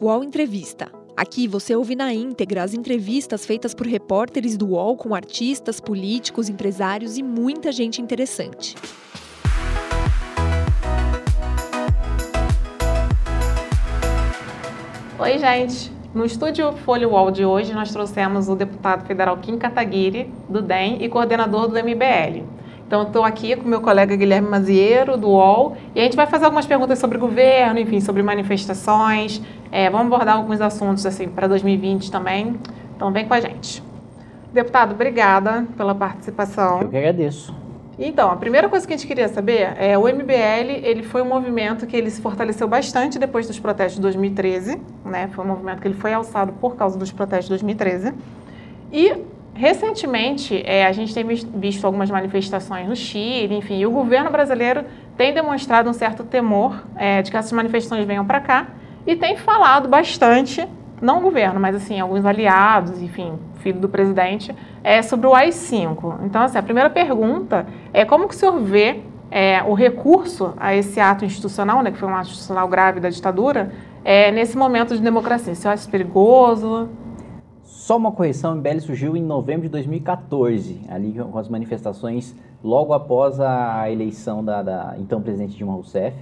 UOL Entrevista. Aqui você ouve na íntegra as entrevistas feitas por repórteres do UOL com artistas, políticos, empresários e muita gente interessante. Oi, gente. No estúdio Folha UOL de hoje, nós trouxemos o deputado federal Kim Kataguiri, do DEM, e coordenador do MBL. Então, estou aqui com meu colega Guilherme Maziero, do UOL, e a gente vai fazer algumas perguntas sobre governo, enfim, sobre manifestações. É, vamos abordar alguns assuntos assim para 2020 também. Então, vem com a gente. Deputado, obrigada pela participação. Eu que agradeço. Então, a primeira coisa que a gente queria saber é o MBL, ele foi um movimento que ele se fortaleceu bastante depois dos protestos de 2013, né? Foi um movimento que ele foi alçado por causa dos protestos de 2013. E Recentemente, é, a gente tem visto algumas manifestações no Chile, enfim, e o governo brasileiro tem demonstrado um certo temor é, de que essas manifestações venham para cá e tem falado bastante, não o governo, mas assim, alguns aliados, enfim, filho do presidente, é, sobre o AI-5. Então, assim, a primeira pergunta é como que o senhor vê é, o recurso a esse ato institucional, né, que foi um ato institucional grave da ditadura, é, nesse momento de democracia? Você acha perigoso? Só uma correção, o MBL surgiu em novembro de 2014, ali com as manifestações logo após a eleição da, da então presidente Dilma Rousseff.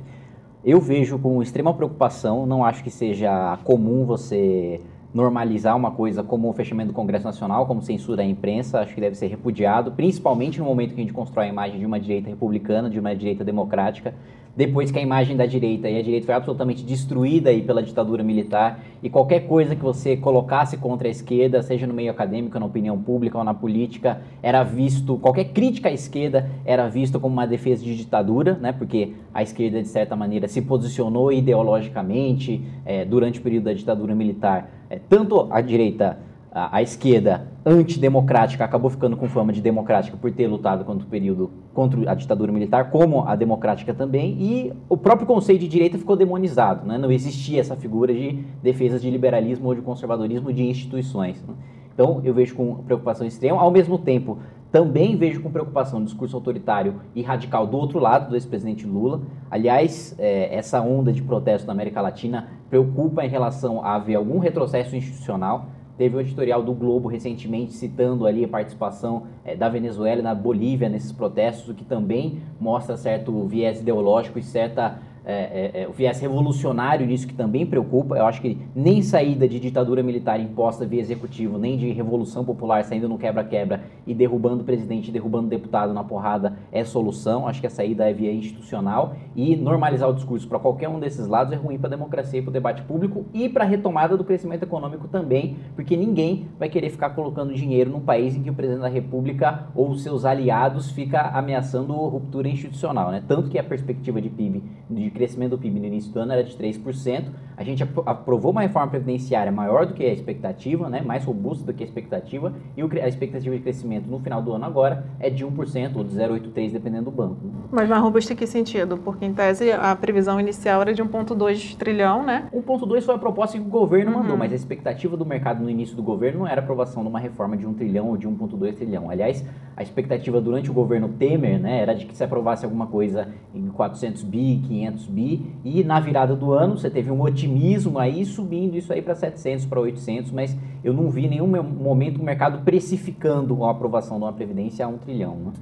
Eu vejo com extrema preocupação, não acho que seja comum você normalizar uma coisa como o fechamento do Congresso Nacional, como censura à imprensa, acho que deve ser repudiado, principalmente no momento que a gente constrói a imagem de uma direita republicana, de uma direita democrática, depois que a imagem da direita e a direita foi absolutamente destruída aí pela ditadura militar e qualquer coisa que você colocasse contra a esquerda, seja no meio acadêmico, na opinião pública ou na política, era visto, qualquer crítica à esquerda era visto como uma defesa de ditadura, né? Porque a esquerda de certa maneira se posicionou ideologicamente é, durante o período da ditadura militar, é, tanto a direita a, a, esquerda antidemocrática acabou ficando com fama de democrática por ter lutado contra o período contra a ditadura militar, como a democrática também, e o próprio conceito de direita ficou demonizado, né? não existia essa figura de defesa de liberalismo ou de conservadorismo de instituições. Né? Então eu vejo com preocupação extrema, ao mesmo tempo também vejo com preocupação o discurso autoritário e radical do outro lado do ex-presidente Lula. Aliás, é, essa onda de protesto na América Latina preocupa em relação a haver algum retrocesso institucional. Teve um editorial do Globo recentemente citando ali a participação é, da Venezuela e na Bolívia nesses protestos, o que também mostra certo viés ideológico e certa é, é, é, o viés revolucionário nisso que também preocupa. Eu acho que nem saída de ditadura militar imposta via executivo, nem de revolução popular saindo no quebra-quebra e derrubando o presidente, derrubando o deputado na porrada é solução. Acho que a saída é via institucional e normalizar o discurso para qualquer um desses lados é ruim para a democracia e para o debate público e para a retomada do crescimento econômico também, porque ninguém vai querer ficar colocando dinheiro num país em que o presidente da República ou seus aliados fica ameaçando ruptura institucional, né? Tanto que a perspectiva de PIB de crescimento do PIB no início do ano era de 3%. A gente aprovou uma reforma previdenciária maior do que a expectativa, né, mais robusta do que a expectativa, e a expectativa de crescimento no final do ano agora é de 1% ou de 0,83%, dependendo do banco. Mas mais robusta em que sentido? Porque, em tese, a previsão inicial era de 1,2 trilhão, né? 1,2 foi a proposta que o governo uhum. mandou, mas a expectativa do mercado no início do governo não era aprovação de uma reforma de 1 trilhão ou de 1,2 trilhão. Aliás, a expectativa durante o governo Temer né, era de que se aprovasse alguma coisa em 400 bi, 500 bi, e na virada do ano você teve um otimismo aí subindo isso aí para 700, para 800, mas eu não vi nenhum momento o mercado precificando a aprovação de uma previdência a um trilhão. Né?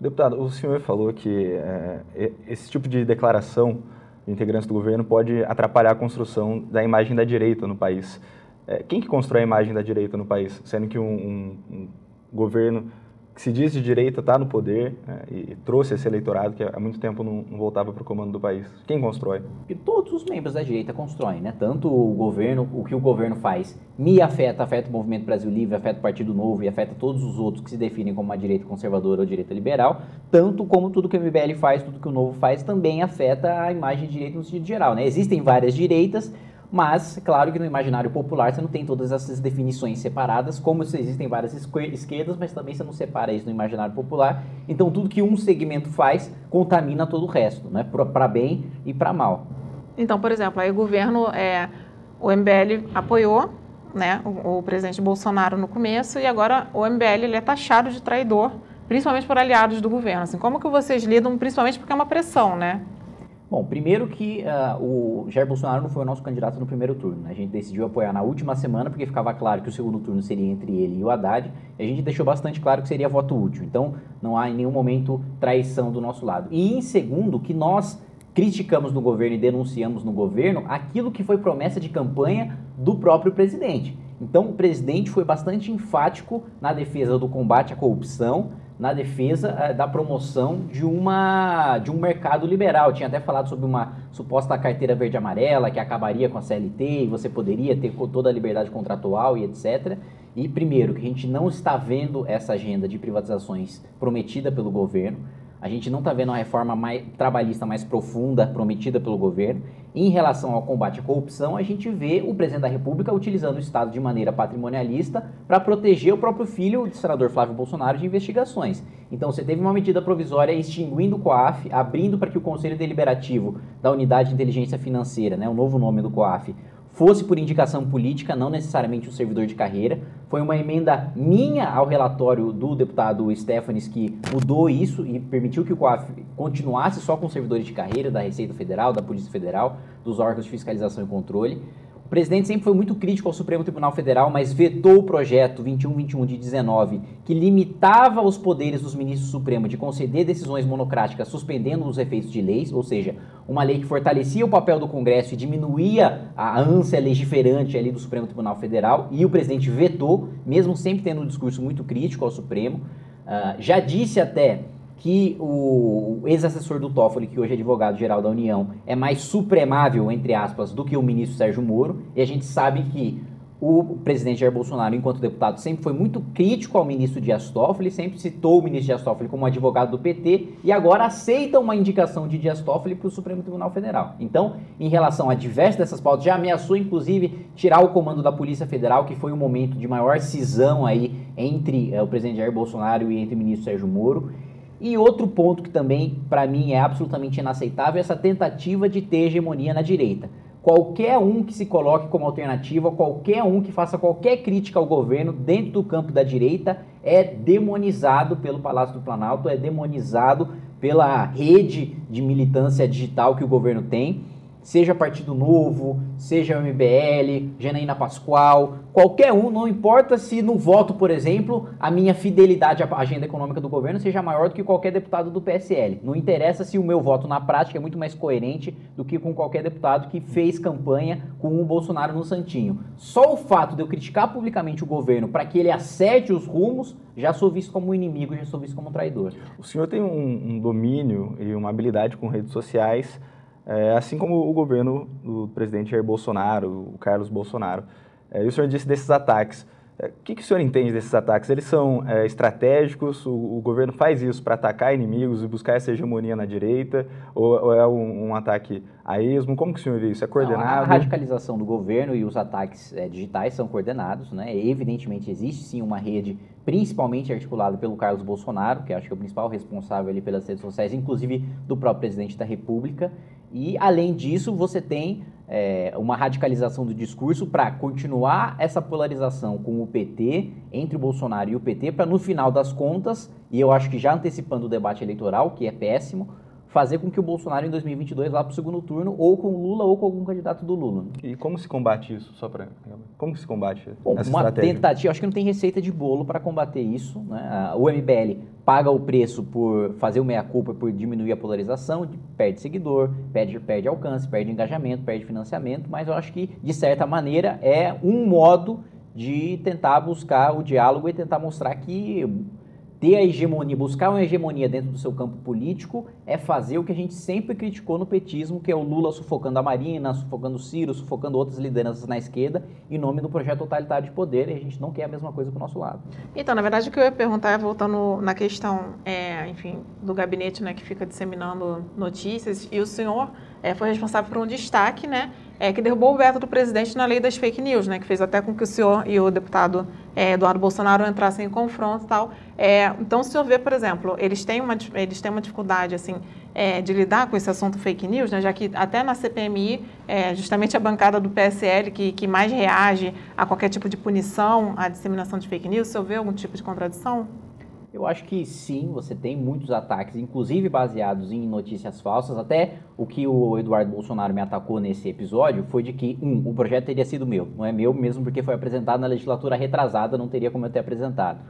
Deputado, o senhor falou que é, esse tipo de declaração de integrantes do governo pode atrapalhar a construção da imagem da direita no país. É, quem que constrói a imagem da direita no país? Sendo que um, um, um governo que se diz de direita está no poder né, e trouxe esse eleitorado que há muito tempo não, não voltava para o comando do país. Quem constrói? E todos os membros da direita constroem, né? Tanto o governo, o que o governo faz me afeta, afeta o Movimento Brasil Livre, afeta o Partido Novo e afeta todos os outros que se definem como uma direita conservadora ou direita liberal, tanto como tudo que o MBL faz, tudo que o Novo faz também afeta a imagem de direita no sentido geral, né? Existem várias direitas, mas, claro que no imaginário popular você não tem todas essas definições separadas, como existem várias esquerdas, mas também você não separa isso no imaginário popular. Então, tudo que um segmento faz contamina todo o resto, né? para bem e para mal. Então, por exemplo, aí o governo, é, o MBL apoiou né, o, o, presidente Bolsonaro no começo e agora o MBL ele é taxado de traidor, principalmente por aliados do governo. Assim, como que vocês lidam, principalmente porque é uma pressão, né? Bom, primeiro que uh, o Jair Bolsonaro não foi o nosso candidato no primeiro turno. Né? A gente decidiu apoiar na última semana porque ficava claro que o segundo turno seria entre ele e o Haddad. E a gente deixou bastante claro que seria voto útil. Então, não há em nenhum momento traição do nosso lado. E em segundo, que nós criticamos no governo e denunciamos no governo aquilo que foi promessa de campanha do próprio presidente. Então, o presidente foi bastante enfático na defesa do combate à corrupção, na defesa uh, da promoção de, uma, de um mercado liberal. Tinha até falado sobre uma suposta carteira verde-amarela que acabaria com a CLT e você poderia ter toda a liberdade contratual e etc. E, primeiro, que a gente não está vendo essa agenda de privatizações prometida pelo governo. A gente não está vendo uma reforma mais, trabalhista mais profunda prometida pelo governo. Em relação ao combate à corrupção, a gente vê o presidente da República utilizando o Estado de maneira patrimonialista para proteger o próprio filho, o senador Flávio Bolsonaro, de investigações. Então, você teve uma medida provisória extinguindo o COAF, abrindo para que o Conselho Deliberativo da Unidade de Inteligência Financeira, né, o novo nome do COAF, fosse por indicação política, não necessariamente um servidor de carreira. Foi uma emenda minha ao relatório do deputado Stefanes que mudou isso e permitiu que o COAF continuasse só com servidores de carreira da Receita Federal, da Polícia Federal, dos órgãos de fiscalização e controle. O presidente sempre foi muito crítico ao Supremo Tribunal Federal, mas vetou o projeto 2121 de 19, que limitava os poderes dos ministros do Supremo de conceder decisões monocráticas suspendendo os efeitos de leis, ou seja, uma lei que fortalecia o papel do Congresso e diminuía a ânsia legiferante ali do Supremo Tribunal Federal, e o presidente vetou, mesmo sempre tendo um discurso muito crítico ao Supremo. Uh, já disse até que o ex-assessor do Toffoli, que hoje é advogado-geral da União, é mais supremável, entre aspas, do que o ministro Sérgio Moro, e a gente sabe que o presidente Jair Bolsonaro, enquanto deputado, sempre foi muito crítico ao ministro Dias Toffoli, sempre citou o ministro Dias Toffoli como advogado do PT e agora aceita uma indicação de Dias Toffoli para o Supremo Tribunal Federal. Então, em relação a diversas dessas pautas, já ameaçou inclusive tirar o comando da Polícia Federal, que foi um momento de maior cisão aí entre é, o presidente Jair Bolsonaro e entre o ministro Sérgio Moro. E outro ponto que também, para mim, é absolutamente inaceitável é essa tentativa de ter hegemonia na direita. Qualquer um que se coloque como alternativa, qualquer um que faça qualquer crítica ao governo dentro do campo da direita é demonizado pelo Palácio do Planalto, é demonizado pela rede de militância digital que o governo tem seja Partido Novo, seja MBL, Janaína Pascoal, qualquer um, não importa se no voto, por exemplo, a minha fidelidade à agenda econômica do governo seja maior do que qualquer deputado do PSL. Não interessa se o meu voto na prática é muito mais coerente do que com qualquer deputado que fez campanha com o Bolsonaro no Santinho. Só o fato de eu criticar publicamente o governo para que ele acerte os rumos, já sou visto como inimigo, já sou visto como traidor. O senhor tem um, um domínio e uma habilidade com redes sociais é, assim como o governo do presidente Jair Bolsonaro, o Carlos Bolsonaro. É, e o senhor disse desses ataques. É, o que, que, o senhor entende desses ataques? Eles são é, estratégicos? O, o, governo faz isso para atacar inimigos e buscar essa hegemonia na direita? Ou, ou é um, um, ataque a esmo? Como que o senhor vê isso? É coordenado? Não, a radicalização do governo e os ataques é, digitais são coordenados. Né? Evidentemente, existe sim uma rede, principalmente articulada pelo Carlos Bolsonaro, que acho que é o principal responsável ali pelas redes sociais, inclusive do próprio presidente da República. E, além disso, você tem é, uma radicalização do discurso para continuar essa polarização com o PT, entre o Bolsonaro e o PT, para no final das contas, e eu acho que já antecipando o debate eleitoral, que é péssimo, fazer com que o Bolsonaro em 2022 vá para o segundo turno, ou com o Lula ou com algum candidato do Lula. E como se combate isso? Só para como se combate Bom, essa uma estratégia? tentativa, acho que não tem receita de bolo para combater isso. Né? O MBL paga o preço por fazer o meia-culpa, por diminuir a polarização, perde seguidor, perde, perde alcance, perde engajamento, perde financiamento, mas eu acho que, de certa maneira, é um modo de tentar buscar o diálogo e tentar mostrar que ter a hegemonia, buscar uma hegemonia dentro do seu campo político é fazer o que a gente sempre criticou no petismo, que é o Lula sufocando a Marina, sufocando o Ciro, sufocando outras lideranças na esquerda, em nome do projeto totalitário de poder, e a gente não quer a mesma coisa para o nosso lado. Então, na verdade, o que eu ia perguntar, é voltando na questão, é, enfim, do gabinete né, que fica disseminando notícias, e o senhor é, foi responsável por um destaque, né, é, que derrubou o veto do presidente na lei das fake news, né, que fez até com que o senhor e o deputado é, Eduardo Bolsonaro entrassem em confronto e tal. É, então, o senhor vê, por exemplo, eles têm uma, eles têm uma dificuldade assim, é, de lidar com esse assunto fake news, né, já que até na CPMI, é, justamente a bancada do PSL que, que mais reage a qualquer tipo de punição à disseminação de fake news, o senhor vê algum tipo de contradição? Eu acho que sim, você tem muitos ataques, inclusive baseados em notícias falsas. Até o que o Eduardo Bolsonaro me atacou nesse episódio foi de que, um, o projeto teria sido meu. Não é meu mesmo porque foi apresentado na legislatura retrasada, não teria como eu ter apresentado.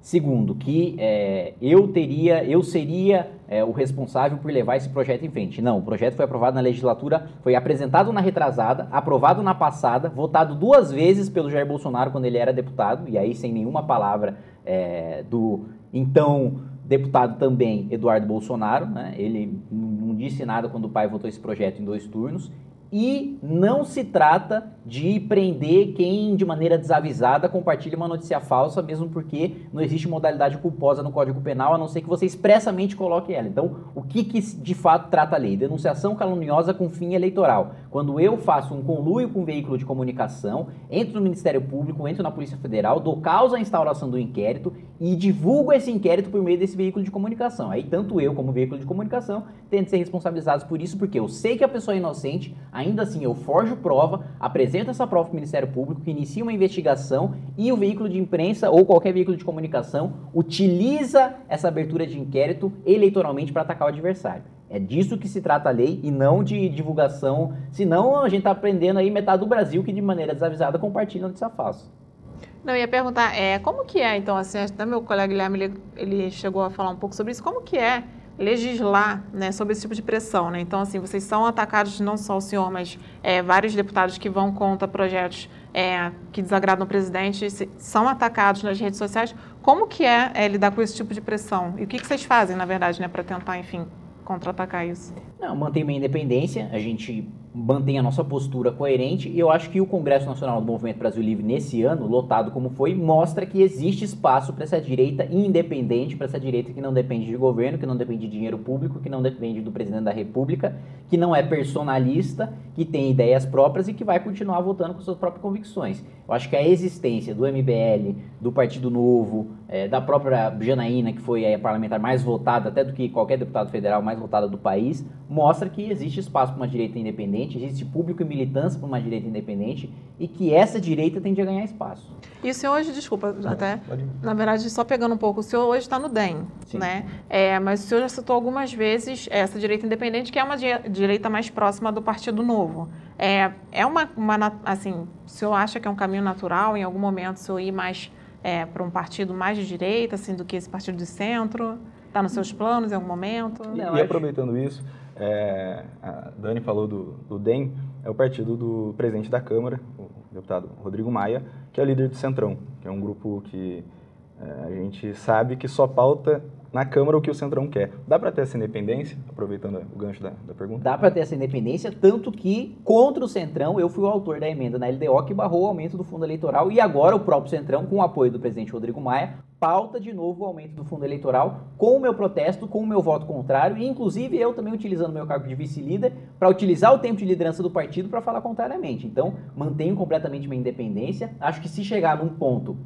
Segundo, que é, eu teria, eu seria é, o responsável por levar esse projeto em frente. Não, o projeto foi aprovado na legislatura, foi apresentado na retrasada, aprovado na passada, votado duas vezes pelo Jair Bolsonaro quando ele era deputado, e aí sem nenhuma palavra é, do então deputado também Eduardo Bolsonaro. Né? Ele não disse nada quando o pai votou esse projeto em dois turnos. E não se trata de prender quem de maneira desavisada compartilha uma notícia falsa, mesmo porque não existe modalidade culposa no Código Penal, a não ser que você expressamente coloque ela. Então, o que, que de fato trata a lei? Denunciação caluniosa com fim eleitoral. Quando eu faço um conluio com um veículo de comunicação, entro no Ministério Público, entro na Polícia Federal, dou causa à instauração do inquérito e divulgo esse inquérito por meio desse veículo de comunicação. Aí, tanto eu como veículo de comunicação têm de ser responsabilizados por isso, porque eu sei que a pessoa é inocente, ainda assim eu forjo prova, apresento essa prova para o Ministério Público, que inicia uma investigação e o veículo de imprensa ou qualquer veículo de comunicação utiliza essa abertura de inquérito eleitoralmente para atacar o adversário. É disso que se trata a lei e não de divulgação, senão a gente está aprendendo aí metade do Brasil que de maneira desavisada compartilha notícia falsa. Não, eu ia perguntar, é, como que é, então, assim, até meu colega Guilherme, ele, ele chegou a falar um pouco sobre isso, como que é legislar né, sobre esse tipo de pressão. Né? Então, assim, vocês são atacados, não só o senhor, mas é, vários deputados que vão contra projetos é, que desagradam o presidente são atacados nas redes sociais. Como que é, é, lidar com esse tipo de pressão? E o que, que vocês fazem, na verdade, né, para tentar, enfim, contra-atacar isso? Não, mantém minha independência, a gente mantém a nossa postura coerente e eu acho que o Congresso Nacional do Movimento Brasil Livre nesse ano, lotado como foi, mostra que existe espaço para essa direita independente, para essa direita que não depende de governo, que não depende de dinheiro público, que não depende do presidente da República, que não é personalista, que tem ideias próprias e que vai continuar votando com suas próprias convicções. Eu acho que a existência do MBL, do Partido Novo, é, da própria Janaína, que foi a parlamentar mais votada até do que qualquer deputado federal mais votada do país, mostra que existe espaço para uma direita independente, existe público e militância para uma direita independente e que essa direita tende a ganhar espaço. E o senhor hoje, desculpa, até, na verdade, só pegando um pouco, o senhor hoje está no DEM, Sim. né? É, mas o senhor já citou algumas vezes essa direita independente, que é uma direita mais próxima do Partido Novo. É, é uma, uma, assim, o senhor acha que é um caminho natural, em algum momento, o senhor ir mais é, para um partido mais de direita, assim, do que esse partido de centro? Está nos seus planos em algum momento? E, e aproveitando isso, é, a Dani falou do, do DEM, é o partido do presidente da Câmara, o deputado Rodrigo Maia, que é o líder do Centrão, que é um grupo que é, a gente sabe que só pauta na Câmara o que o Centrão quer. Dá para ter essa independência, aproveitando o gancho da, da pergunta? Dá para ter essa independência, tanto que contra o Centrão, eu fui o autor da emenda na LDO que barrou o aumento do fundo eleitoral e agora o próprio Centrão, com o apoio do presidente Rodrigo Maia, pauta de novo o aumento do fundo eleitoral com o meu protesto, com o meu voto contrário e inclusive eu também utilizando meu cargo de vice-líder para utilizar o tempo de liderança do partido para falar contrariamente. Então, mantenho completamente minha independência. Acho que se chegar num ponto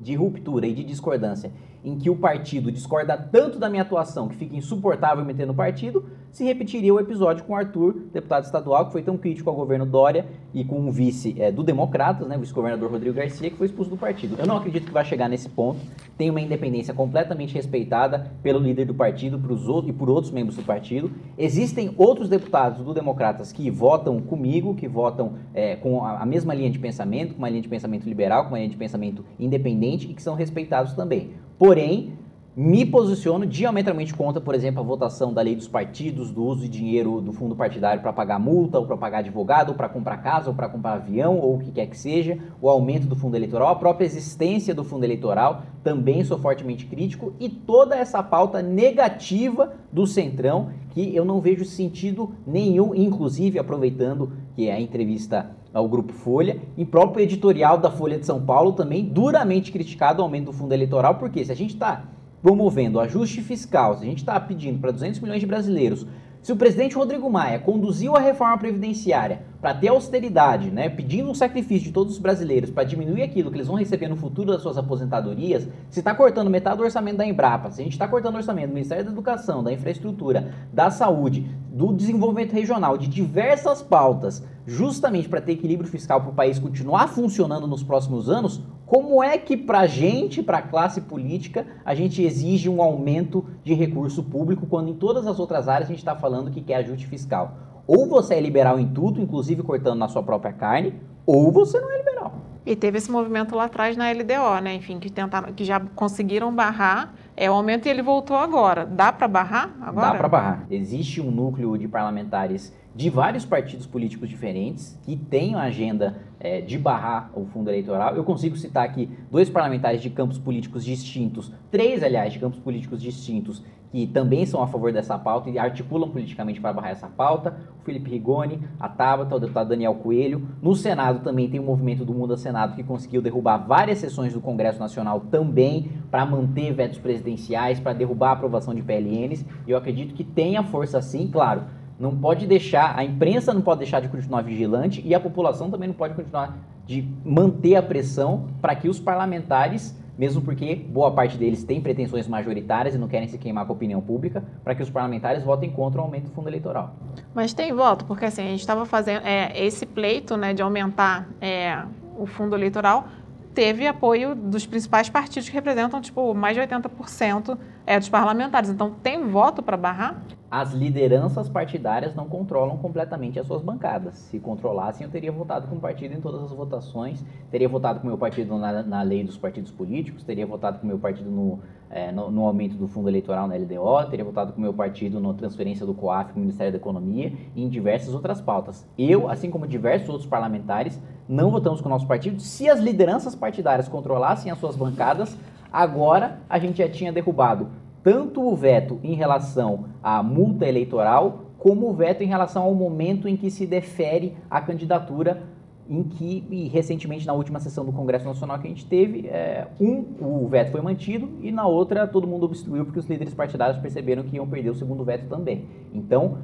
de ruptura e de discordância em que o partido discorda tanto da minha atuação que fica insuportável meter no partido, se repetiria o episódio com Arthur, deputado estadual, que foi tão crítico ao governo Dória e com o vice é, do Democratas, né, vice-governador Rodrigo Garcia, que foi expulso do partido. Eu não acredito que vai chegar nesse ponto. Tem uma independência completamente respeitada pelo líder do partido pros outros, e por outros membros do partido. Existem outros deputados do Democratas que votam comigo, que votam é, com a, a mesma linha de pensamento, com uma linha de pensamento liberal, com uma linha de pensamento independente e que são respeitados também. Porém, me posiciono diametralmente contra, por exemplo, a votação da lei dos partidos, do uso de dinheiro do fundo partidário para pagar multa, ou para pagar advogado, ou para comprar casa, ou para comprar avião, ou o que quer que seja, o aumento do fundo eleitoral, a própria existência do fundo eleitoral, também sou fortemente crítico, e toda essa pauta negativa do Centrão, que eu não vejo sentido nenhum, inclusive aproveitando que é a entrevista ao Grupo Folha, e próprio editorial da Folha de São Paulo também duramente criticado o aumento do fundo eleitoral, porque se a gente está promovendo ajuste fiscal, se a gente está pedindo para 200 milhões de brasileiros, se o presidente Rodrigo Maia conduziu a reforma previdenciária para ter austeridade, né, pedindo um sacrifício de todos os brasileiros para diminuir aquilo que eles vão receber no futuro das suas aposentadorias, se está cortando metade do orçamento da Embrapa, se a gente está cortando o orçamento do Ministério da Educação, da Infraestrutura, da Saúde, do Desenvolvimento Regional, de diversas pautas, justamente para ter equilíbrio fiscal para o país continuar funcionando nos próximos anos, Como é que para a gente, para a classe política, a gente exige um aumento de recurso público quando em todas as outras áreas a gente está falando que quer ajuste fiscal? Ou você é liberal em tudo, inclusive cortando na sua própria carne, ou você não é liberal. E teve esse movimento lá atrás na LDO, né? Enfim, que tentaram, que já conseguiram barrar é o aumento e ele voltou agora. Dá para barrar agora? Dá para barrar. Existe um núcleo de parlamentares de vários partidos políticos diferentes que têm a agenda é, de barrar o fundo eleitoral. Eu consigo citar aqui dois parlamentares de campos políticos distintos, três, aliás, de campos políticos distintos, que também são a favor dessa pauta e articulam politicamente para barrar essa pauta, o Felipe Rigoni, a Tabata, o deputado Daniel Coelho. No Senado também tem o movimento do Mundo Senado que conseguiu derrubar várias sessões do Congresso Nacional também para manter vetos presidenciais, para derrubar a aprovação de PLNs. E eu acredito que tenha força sim, claro. Não pode deixar, a imprensa não pode deixar de continuar vigilante e a população também não pode continuar de manter a pressão para que os parlamentares mesmo porque boa parte deles tem pretensões majoritárias e não querem se queimar com a opinião pública, para que os parlamentares votem contra o aumento do fundo eleitoral. Mas tem voto, porque assim, a gente estava fazendo é, esse pleito né, de aumentar é, o fundo eleitoral, teve apoio dos principais partidos que representam tipo, mais de 80% é, dos parlamentares. Então, tem voto para barrar? as lideranças partidárias não controlam completamente as suas bancadas. Se controlassem, eu teria votado com o partido em todas as votações, teria votado com o meu partido na, na lei dos partidos políticos, teria votado com o meu partido no, é, no, no, aumento do fundo eleitoral na LDO, teria votado com o meu partido na transferência do COAF para o Ministério da Economia e em diversas outras pautas. Eu, assim como diversos outros parlamentares, não votamos com o nosso partido. Se as lideranças partidárias controlassem as suas bancadas, agora a gente já tinha derrubado tanto o veto em relação à multa eleitoral, como o veto em relação ao momento em que se defere a candidatura em que, e recentemente na última sessão do Congresso Nacional que a gente teve, é, um, o veto foi mantido e na outra todo mundo obstruiu porque os líderes partidários perceberam que iam perder o segundo veto também. Então,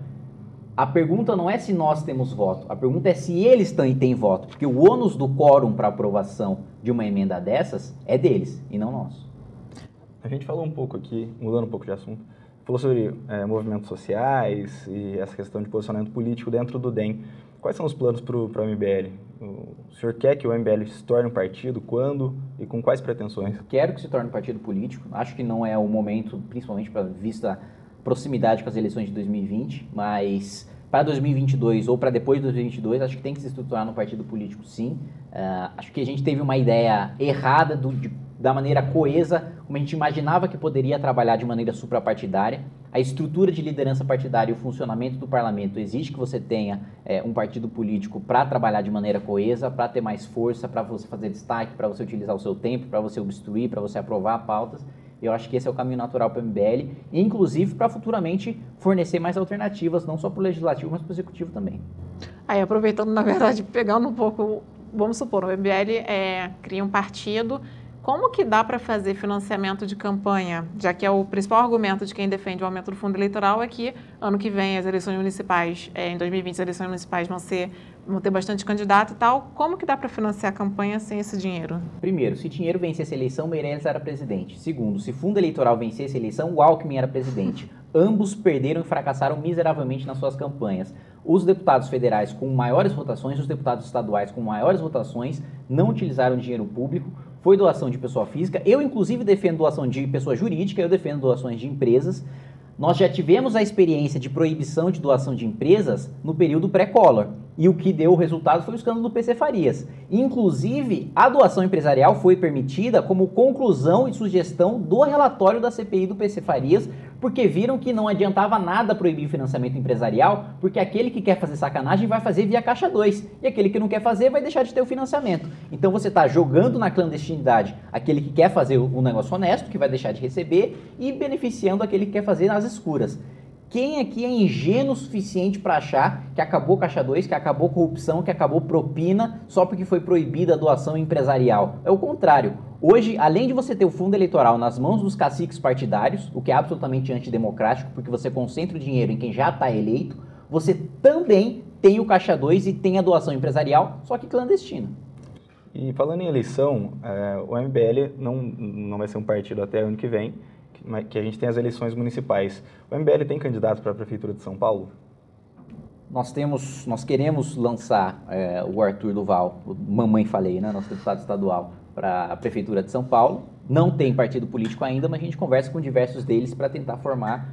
a pergunta não é se nós temos voto, a pergunta é se eles têm voto, porque o ônus do quórum para aprovação de uma emenda dessas é deles e não nosso. A gente falou um pouco aqui, mudando um pouco de assunto, falou sobre é, movimentos sociais e essa questão de posicionamento político dentro do DEM. Quais são os planos para o MBL? O senhor quer que o MBL se torne um partido? Quando e com quais pretensões? Quero que se torne um partido político. Acho que não é o momento, principalmente para vista proximidade com as eleições de 2020, mas para 2022 ou para depois de 2022, acho que tem que se estruturar no partido político, sim. Uh, acho que a gente teve uma ideia errada do, de da maneira coesa, como a gente imaginava que poderia trabalhar de maneira suprapartidária. A estrutura de liderança partidária e o funcionamento do parlamento exige que você tenha é, um partido político para trabalhar de maneira coesa, para ter mais força, para você fazer destaque, para você utilizar o seu tempo, para você obstruir, para você aprovar pautas. Eu acho que esse é o caminho natural para o MBL, inclusive para futuramente fornecer mais alternativas, não só para o legislativo, mas para o executivo também. Aí, aproveitando, na verdade, pegando um pouco, vamos supor, o MBL é, cria um partido como que dá para fazer financiamento de campanha, já que é o principal argumento de quem defende o aumento do fundo eleitoral é que ano que vem as eleições municipais, é, em 2020 as eleições municipais vão ser vão ter bastante candidato e tal. Como que dá para financiar a campanha sem esse dinheiro? Primeiro, se dinheiro vencesse a eleição, Meirelles era presidente. Segundo, se fundo eleitoral vencesse a eleição, o Alckmin era presidente. Ambos perderam e fracassaram miseravelmente nas suas campanhas. Os deputados federais com maiores votações, os deputados estaduais com maiores votações, não utilizaram dinheiro público foi doação de pessoa física. Eu, inclusive, defendo doação de pessoa jurídica, eu defendo doações de empresas. Nós já tivemos a experiência de proibição de doação de empresas no período pré-Collor. E o que deu o resultado foi o escândalo do PC Farias. Inclusive, a doação empresarial foi permitida como conclusão e sugestão do relatório da CPI do PC Farias, porque viram que não adiantava nada proibir o financiamento empresarial, porque aquele que quer fazer sacanagem vai fazer via Caixa 2, e aquele que não quer fazer vai deixar de ter o financiamento. Então você está jogando na clandestinidade aquele que quer fazer um negócio honesto, que vai deixar de receber, e beneficiando aquele que quer fazer nas escuras. Quem aqui é ingênuo o suficiente para achar que acabou Caixa 2, que acabou corrupção, que acabou propina só porque foi proibida a doação empresarial? É o contrário. Hoje, além de você ter o fundo eleitoral nas mãos dos caciques partidários, o que é absolutamente antidemocrático, porque você concentra o dinheiro em quem já está eleito, você também tem o Caixa 2 e tem a doação empresarial, só que clandestina. E falando em eleição, é, o MBL não, não vai ser um partido até ano que vem, que a gente tem as eleições municipais. O MBL tem candidato para a Prefeitura de São Paulo? Nós temos, nós queremos lançar é, o Arthur Duval, mamãe falei, né, nosso deputado estadual, para a Prefeitura de São Paulo. Não tem partido político ainda, mas a gente conversa com diversos deles para tentar formar,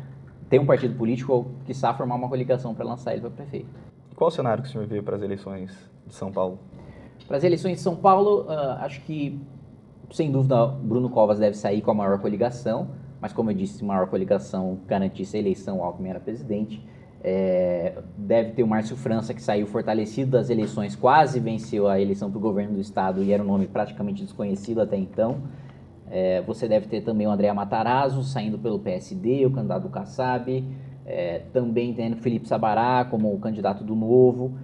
ter um partido político ou, quiçá, formar uma coligação para lançar ele para prefeito. Qual o cenário que o senhor vê para as eleições de São Paulo? Para as eleições de São Paulo, uh, acho que, sem dúvida, Bruno Covas deve sair com a maior coligação, mas como eu disse, a maior coligação garantisse a eleição, o Alckmin era presidente. É, deve ter o Márcio França, que saiu fortalecido das eleições, quase venceu a eleição para o governo do estado e era um nome praticamente desconhecido até então. É, você deve ter também o André Matarazzo, saindo pelo PSD, o candidato do Kassab. É, também tem o Felipe Sabará como o candidato do Novo.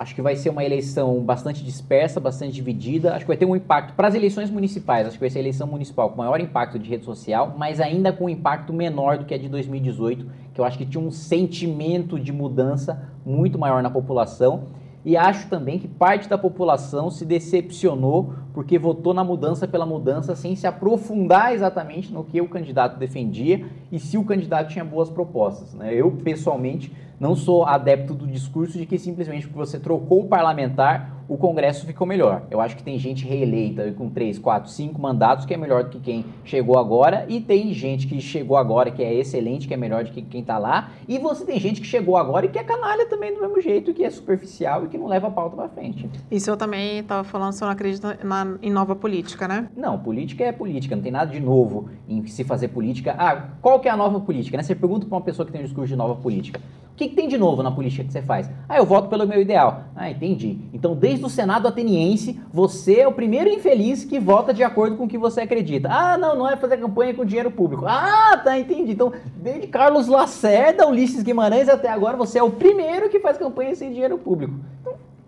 Acho que vai ser uma eleição bastante dispersa, bastante dividida. Acho que vai ter um impacto para as eleições municipais. Acho que vai ser a eleição municipal com maior impacto de rede social, mas ainda com um impacto menor do que a de 2018, que eu acho que tinha um sentimento de mudança muito maior na população. E acho também que parte da população se decepcionou porque votou na mudança pela mudança sem se aprofundar exatamente no que o candidato defendia e se o candidato tinha boas propostas. Né? Eu, pessoalmente, não sou adepto do discurso de que simplesmente porque você trocou o parlamentar, o Congresso ficou melhor. Eu acho que tem gente reeleita com 3, 4, 5 mandatos que é melhor do que quem chegou agora, e tem gente que chegou agora que é excelente, que é melhor do que quem está lá, e você tem gente que chegou agora e que é canalha também do mesmo jeito, que é superficial e que não leva a pauta para frente. Isso eu também estava falando, você não acredita na, em nova política, né? Não, política é política, não tem nada de novo em se fazer política. Ah, qual que é a nova política? Né? Você pergunta para uma pessoa que tem um discurso de nova política que, que tem de novo na política que você faz? Ah, eu voto pelo meu ideal. Ah, entendi. Então, desde o Senado ateniense, você é o primeiro infeliz que vota de acordo com o que você acredita. Ah, não, não é fazer campanha com dinheiro público. Ah, tá, entendi. Então, desde Carlos Lacerda, Ulisses Guimarães até agora, você é o primeiro que faz campanha sem dinheiro público.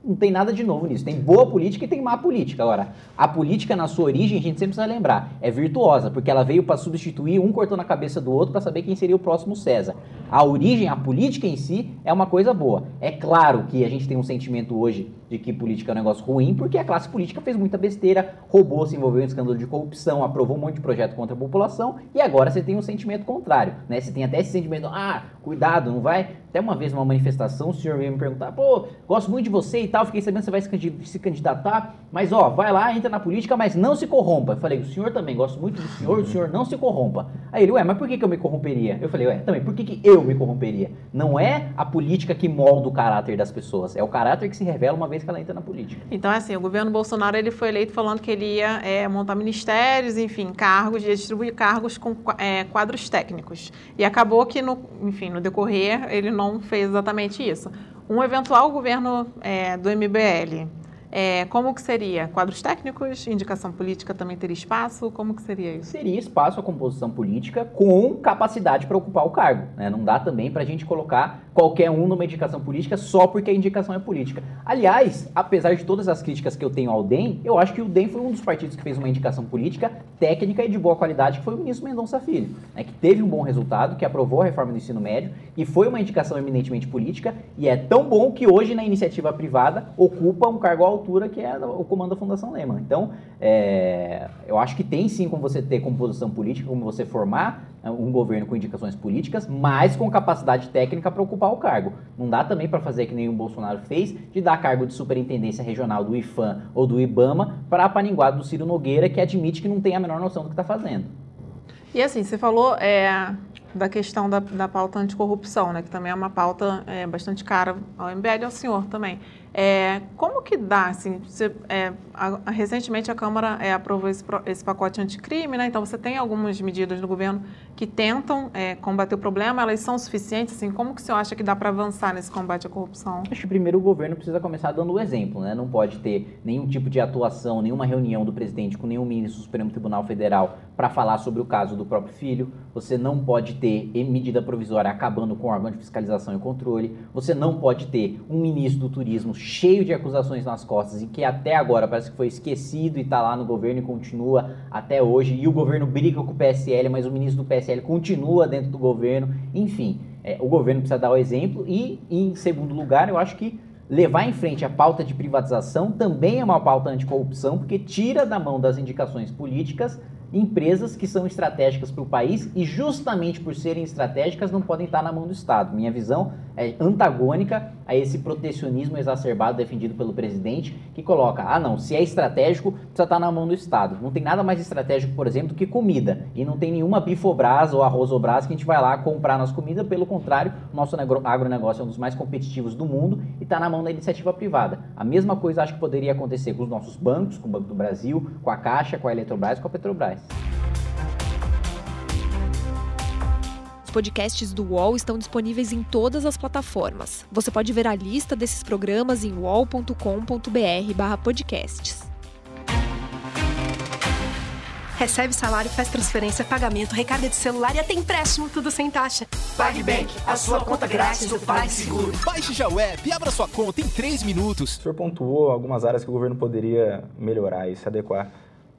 Não tem nada de novo nisso. Tem boa política e tem má política. Agora, a política na sua origem, a gente sempre precisa lembrar, é virtuosa, porque ela veio para substituir um cortando a cabeça do outro para saber quem seria o próximo César. A origem, a política em si, é uma coisa boa. É claro que a gente tem um sentimento hoje de que política é um negócio ruim, porque a classe política fez muita besteira, roubou, se envolveu em escândalo de corrupção, aprovou um monte de projeto contra a população, e agora você tem um sentimento contrário, né? Você tem até esse sentimento, ah, cuidado, não vai. Até uma vez numa manifestação, o senhor veio me perguntar, pô, gosto muito de você e tal, fiquei sabendo que você vai se candidatar, mas ó, vai lá, entra na política, mas não se corrompa. Eu falei, o senhor também, gosto muito do senhor, o senhor não se corrompa. Aí ele, ué, mas por que, que eu me corromperia? Eu falei, ué, também, por que, que eu me corromperia? Não é a política que molda o caráter das pessoas, é o caráter que se revela uma vez que ela entra na política. Então, é assim, o governo Bolsonaro ele foi eleito falando que ele ia é, montar ministérios, enfim, cargos, ia distribuir cargos com é, quadros técnicos. E acabou que, no, enfim, no decorrer, ele não fez exatamente isso. Um eventual governo é, do MBL é, como que seria? Quadros técnicos, indicação política também teria espaço? Como que seria isso? Seria espaço a composição política com capacidade para ocupar o cargo. Né? Não dá também para a gente colocar qualquer um numa indicação política só porque a indicação é política. Aliás, apesar de todas as críticas que eu tenho ao DEM, eu acho que o DEM foi um dos partidos que fez uma indicação política técnica e de boa qualidade, que foi o ministro Mendonça Filho, né? que teve um bom resultado, que aprovou a reforma do ensino médio e foi uma indicação eminentemente política e é tão bom que hoje na iniciativa privada ocupa um cargo altura, que é o comando da Fundação Lehman. Então, é, eu acho que tem sim como você ter composição política, como você formar né, um governo com indicações políticas, mas com capacidade técnica para ocupar o cargo. Não dá também para fazer que o Bolsonaro fez, de dar cargo de superintendência regional do IFAM ou do IBAMA para a paniguada do Ciro Nogueira, que admite que não tem a menor noção do que está fazendo. E assim, você falou é, da questão da, da pauta anticorrupção, né, que também é uma pauta é, bastante cara ao MBL e ao senhor também. É, como que dá, assim, você, é, a, a, recentemente a Câmara é, aprovou esse, esse, pacote anticrime, né? Então você tem algumas medidas no governo que tentam é, combater o problema, elas são suficientes, assim, como que você acha que dá para avançar nesse combate à corrupção? Acho que primeiro o governo precisa começar dando o exemplo, né? Não pode ter nenhum tipo de atuação, nenhuma reunião do presidente com nenhum ministro do Supremo Tribunal Federal para falar sobre o caso do próprio filho, você não pode ter medida provisória acabando com o órgão de fiscalização e controle, você não pode ter um ministro do turismo cheio de acusações nas costas e que até agora parece que foi esquecido e está lá no governo e continua até hoje. E o governo briga com o PSL, mas o ministro do PSL continua dentro do governo. Enfim, é, o governo precisa dar o exemplo. E, em segundo lugar, eu acho que levar em frente a pauta de privatização também é uma pauta anticorrupção, porque tira da mão das indicações políticas empresas que são estratégicas para o país e justamente por serem estratégicas não podem estar na mão do Estado. Minha visão é antagônica a esse protecionismo exacerbado defendido pelo presidente, que coloca, ah não, se é estratégico, precisa estar na mão do Estado. Não tem nada mais estratégico, por exemplo, do que comida. E não tem nenhuma bifobras ou arrozobras que a gente vai lá comprar nossa comida, pelo contrário, nosso agronegócio é um dos mais competitivos do mundo e está na mão da iniciativa privada. A mesma coisa acho que poderia acontecer com os nossos bancos, com o Banco do Brasil, com a Caixa, com a Eletrobras com a Petrobras. Podcasts do UOL estão disponíveis em todas as plataformas. Você pode ver a lista desses programas em uol.com.br/podcasts. Recebe salário, faz transferência, pagamento, recarga de celular e até empréstimo, tudo sem taxa. PagBank, a sua conta grátis do PagSeguro. Baixe já o app e abra sua conta em 3 minutos. O senhor pontuou algumas áreas que o governo poderia melhorar e se adequar.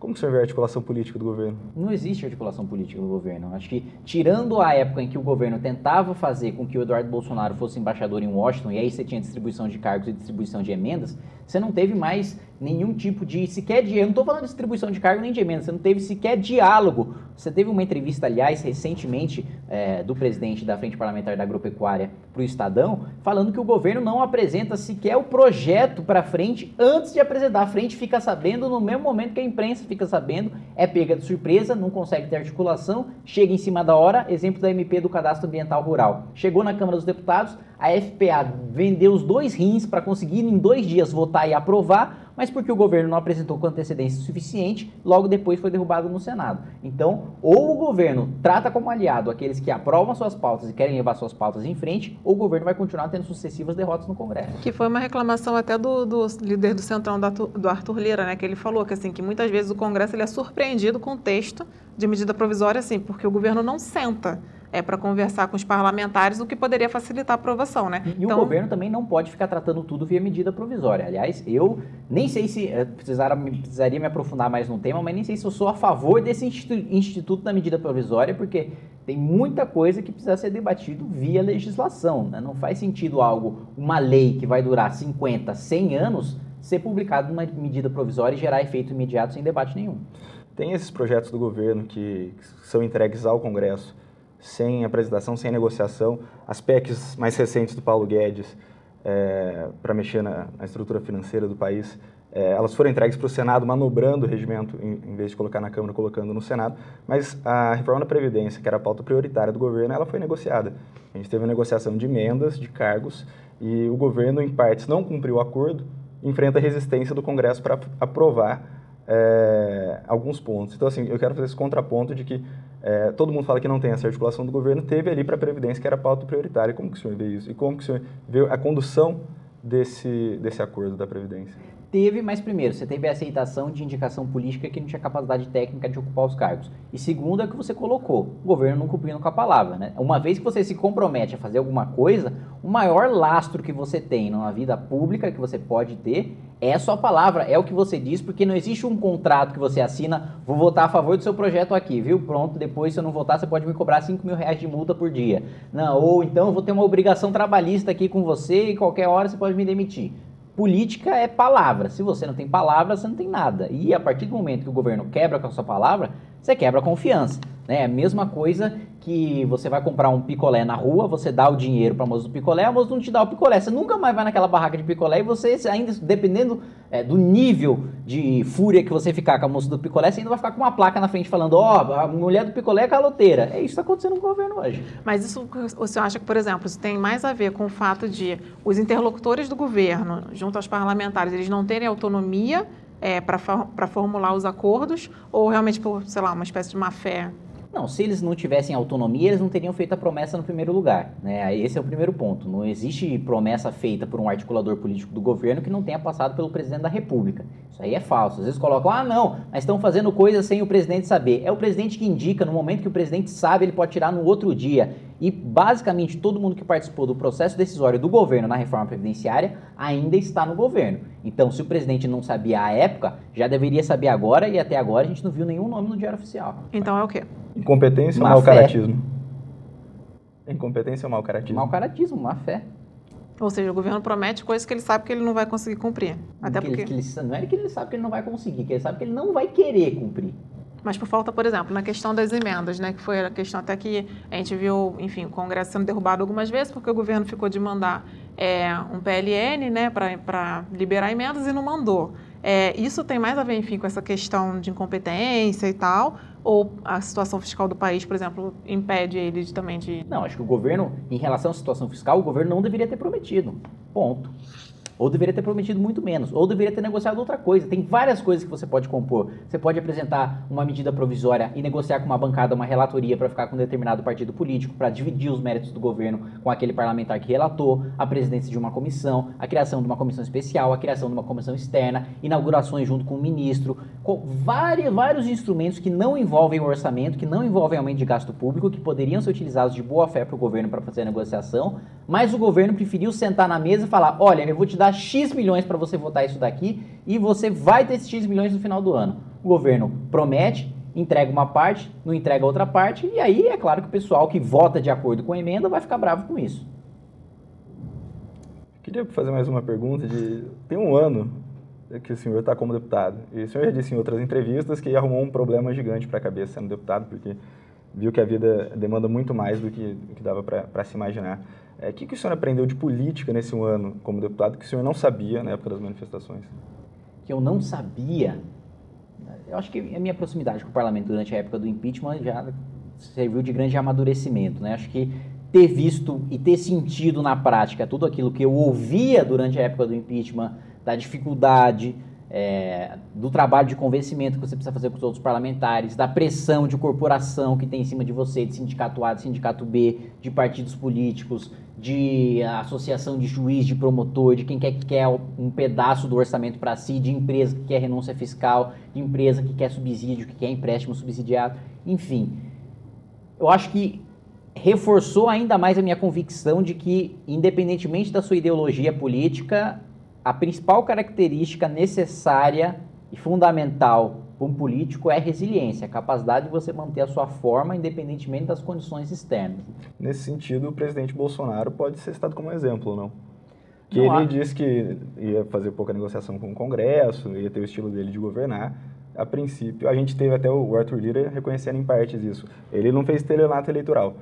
Como que você vê a articulação política do governo? Não existe articulação política do governo. Acho que, tirando a época em que o governo tentava fazer com que o Eduardo Bolsonaro fosse embaixador em Washington, e aí você tinha distribuição de cargos e distribuição de emendas, você não teve mais nenhum tipo de sequer de. Eu não estou falando de distribuição de cargo nem de emenda, você não teve sequer diálogo. Você teve uma entrevista, aliás, recentemente, é, do presidente da Frente Parlamentar da Agropecuária para o Estadão, falando que o governo não apresenta sequer o projeto para frente antes de apresentar. A frente fica sabendo no mesmo momento que a imprensa fica sabendo, é pega de surpresa, não consegue ter articulação, chega em cima da hora. Exemplo da MP do Cadastro Ambiental Rural. Chegou na Câmara dos Deputados, a FPA vendeu os dois rins para conseguir em dois dias votar e aprovar, mas porque o governo não apresentou com antecedência suficiente, logo depois foi derrubado no Senado. Então, ou o governo trata como aliado aqueles que aprovam suas pautas e querem levar suas pautas em frente, ou o governo vai continuar tendo sucessivas derrotas no Congresso. Que foi uma reclamação até do, do líder do Centrão, do Arthur Lira, né, que ele falou que assim que muitas vezes o Congresso ele é surpreendido com o texto de medida provisória, assim, porque o governo não senta é, para conversar com os parlamentares, o que poderia facilitar a aprovação, né? E, então, o governo também não pode ficar tratando tudo via medida provisória. Aliás, eu nem sei se é, precisar, precisaria me aprofundar mais no tema, mas nem sei se eu sou a favor desse instituto da medida provisória, porque tem muita coisa que precisa ser debatido via legislação. Né? Não faz sentido algo, uma lei que vai durar 50, 100 anos, ser publicado numa medida provisória e gerar efeito imediato sem debate nenhum. Tem esses projetos do governo que são entregues ao Congresso sem apresentação, sem negociação. As PECs mais recentes do Paulo Guedes é, para mexer na, na, estrutura financeira do país, é, elas foram entregues para o Senado, manobrando o regimento, em, em, vez de colocar na Câmara, colocando no Senado. Mas a reforma da Previdência, que era a pauta prioritária do governo, ela foi negociada. A gente teve uma negociação de emendas, de cargos, e o governo, em partes, não cumpriu o acordo, enfrenta a resistência do Congresso para aprovar é, alguns pontos. Então, assim, eu quero fazer esse contraponto de que é, todo mundo fala que não tem essa articulação do governo, teve ali para a Previdência, que era pauta prioritária. Como que o senhor vê isso? E como que o senhor vê a condução desse, desse acordo da Previdência? Teve, mas primeiro, você teve a aceitação de indicação política que não tinha capacidade técnica de ocupar os cargos. E segundo é que você colocou, o governo não cumprindo com a palavra. Né? Uma vez que você se compromete a fazer alguma coisa, o maior lastro que você tem na vida pública que você pode ter é a sua palavra, é o que você diz, porque não existe um contrato que você assina, vou votar a favor do seu projeto aqui, viu? Pronto, depois se eu não votar, você pode me cobrar 5 mil reais de multa por dia. Não, ou então eu vou ter uma obrigação trabalhista aqui com você e qualquer hora você pode me demitir. Política é palavra. Se você não tem palavra, você não tem nada. E a partir do momento que o governo quebra com a sua palavra, você quebra a confiança. Né? É a mesma coisa que você vai comprar um picolé na rua, você dá o dinheiro para a moça do picolé, a moça não te dá o picolé. Você nunca mais vai naquela barraca de picolé e você, ainda dependendo é, do nível de fúria que você ficar com a moça do picolé, você ainda vai ficar com uma placa na frente falando: Ó, oh, a mulher do picolé é caloteira. É isso que está acontecendo no governo hoje. Mas isso, o senhor acha que, por exemplo, isso tem mais a ver com o fato de os interlocutores do governo, junto aos parlamentares, eles não terem autonomia é, para formular os acordos, ou realmente por, sei lá, uma espécie de má fé não, se eles não tivessem autonomia, eles não teriam feito a promessa no primeiro lugar. Né? Esse é o primeiro ponto. Não existe promessa feita por um articulador político do governo que não tenha passado pelo presidente da República. Isso aí é falso. Às vezes colocam, ah, não, mas estão fazendo coisas sem o presidente saber. É o presidente que indica, no momento que o presidente sabe, ele pode tirar no outro dia. E basicamente todo mundo que participou do processo decisório do governo na reforma previdenciária ainda está no governo. Então, se o presidente não sabia à época, já deveria saber agora e até agora a gente não viu nenhum nome no Diário Oficial. Então é o quê? Incompetência ou mau caratismo? Incompetência ou mau caratismo? Mau caratismo, má fé. Ou seja, o governo promete coisas que ele sabe que ele não vai conseguir cumprir. Até que porque... Ele, que ele, não é que ele sabe que ele não vai conseguir, que ele sabe que ele não vai querer cumprir. Mas por falta, por exemplo, na questão das emendas, né, que foi a questão até que a gente viu, enfim, o Congresso sendo derrubado algumas vezes, porque o governo ficou de mandar é, um PLN né, para liberar emendas e não mandou. É, isso tem mais a ver, enfim, com essa questão de incompetência e tal, ou a situação fiscal do país, por exemplo, impede ele de, também de... Não, acho que o governo, em relação à situação fiscal, o governo não deveria ter prometido. Ponto. Ou deveria ter prometido muito menos, ou deveria ter negociado outra coisa. Tem várias coisas que você pode compor. Você pode apresentar uma medida provisória e negociar com uma bancada uma relatoria para ficar com um determinado partido político, para dividir os méritos do governo com aquele parlamentar que relatou, a presidência de uma comissão, a criação de uma comissão especial, a criação de uma comissão externa, inaugurações junto com o ministro, com vários, vários instrumentos que não envolvem o orçamento, que não envolvem aumento de gasto público, que poderiam ser utilizados de boa fé para o governo para fazer a negociação, mas o governo preferiu sentar na mesa e falar: olha, eu vou te dar X milhões para você votar isso daqui e você vai ter esses X milhões no final do ano. O governo promete, entrega uma parte, não entrega outra parte, e aí é claro que o pessoal que vota de acordo com a emenda vai ficar bravo com isso. Queria fazer mais uma pergunta. De... Tem um ano que o senhor está como deputado. E o senhor já disse em outras entrevistas que arrumou um problema gigante para a cabeça sendo deputado, porque viu que a vida demanda muito mais do que, do que dava para se imaginar. O é, que, que o senhor aprendeu de política nesse um ano como deputado que o senhor não sabia na época das manifestações? Que eu não sabia? Eu acho que a minha proximidade com o parlamento durante a época do impeachment já serviu de grande amadurecimento. Né? Acho que ter visto e ter sentido na prática tudo aquilo que eu ouvia durante a época do impeachment, da dificuldade, é, do trabalho de convencimento que você precisa fazer com os outros parlamentares, da pressão de corporação que tem em cima de você, de sindicato A, de sindicato B, de partidos políticos, de associação de juiz, de promotor, de quem quer que quer um pedaço do orçamento para si, de empresa que quer renúncia fiscal, de empresa que quer subsídio, que quer empréstimo subsidiado, enfim. Eu acho que reforçou ainda mais a minha convicção de que, independentemente da sua ideologia política, a principal característica necessária e fundamental para um político é a resiliência, a capacidade de você manter a sua forma independentemente das condições externas. Nesse sentido, o presidente Bolsonaro pode ser citado como exemplo, não? Que não ele há... disse que ia fazer pouca negociação com o Congresso, ia ter o estilo dele de governar. A princípio, a gente teve até o Arthur Lira reconhecendo em partes isso. Ele não fez telenato eleitoral,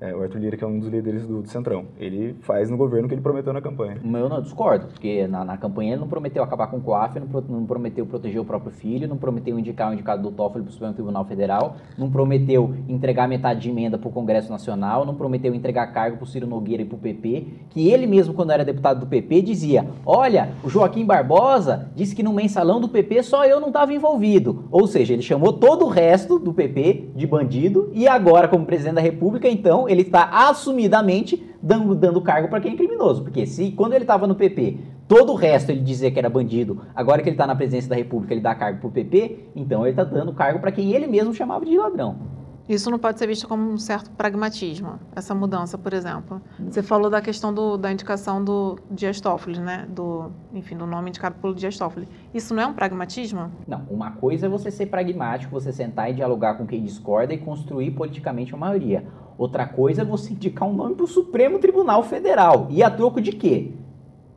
é, o Arthur Lira, que é um dos líderes do, do, Centrão. Ele faz no governo o que ele prometeu na campanha. Eu não discordo, porque na, na campanha ele não prometeu acabar com o COAF, não, pro, não, prometeu proteger o próprio filho, não prometeu indicar o indicado do Toffoli para o Supremo Tribunal Federal, não prometeu entregar metade de emenda para o Congresso Nacional, não prometeu entregar cargo para o Ciro Nogueira e para o PP, que ele mesmo, quando era deputado do PP, dizia, olha, o Joaquim Barbosa disse que no mensalão do PP só eu não estava envolvido. Ou seja, ele chamou todo o resto do PP de bandido e agora, como presidente da República, então, ele está assumidamente dando, dando cargo para quem é criminoso. Porque se quando ele estava no PP, todo o resto ele dizia que era bandido, agora que ele está na presidência da República, ele dá cargo para o PP, então ele está dando cargo para quem ele mesmo chamava de ladrão. Isso não pode ser visto como um certo pragmatismo, essa mudança, por exemplo. Você falou da questão do, da indicação do Dias Toffoli, né? Do, enfim, do nome indicado pelo Dias Toffoli. Isso não é um pragmatismo? Não. Uma coisa é você ser pragmático, você sentar e dialogar com quem discorda e construir politicamente a maioria. Outra coisa é você indicar um nome para o Supremo Tribunal Federal. E a troco de quê?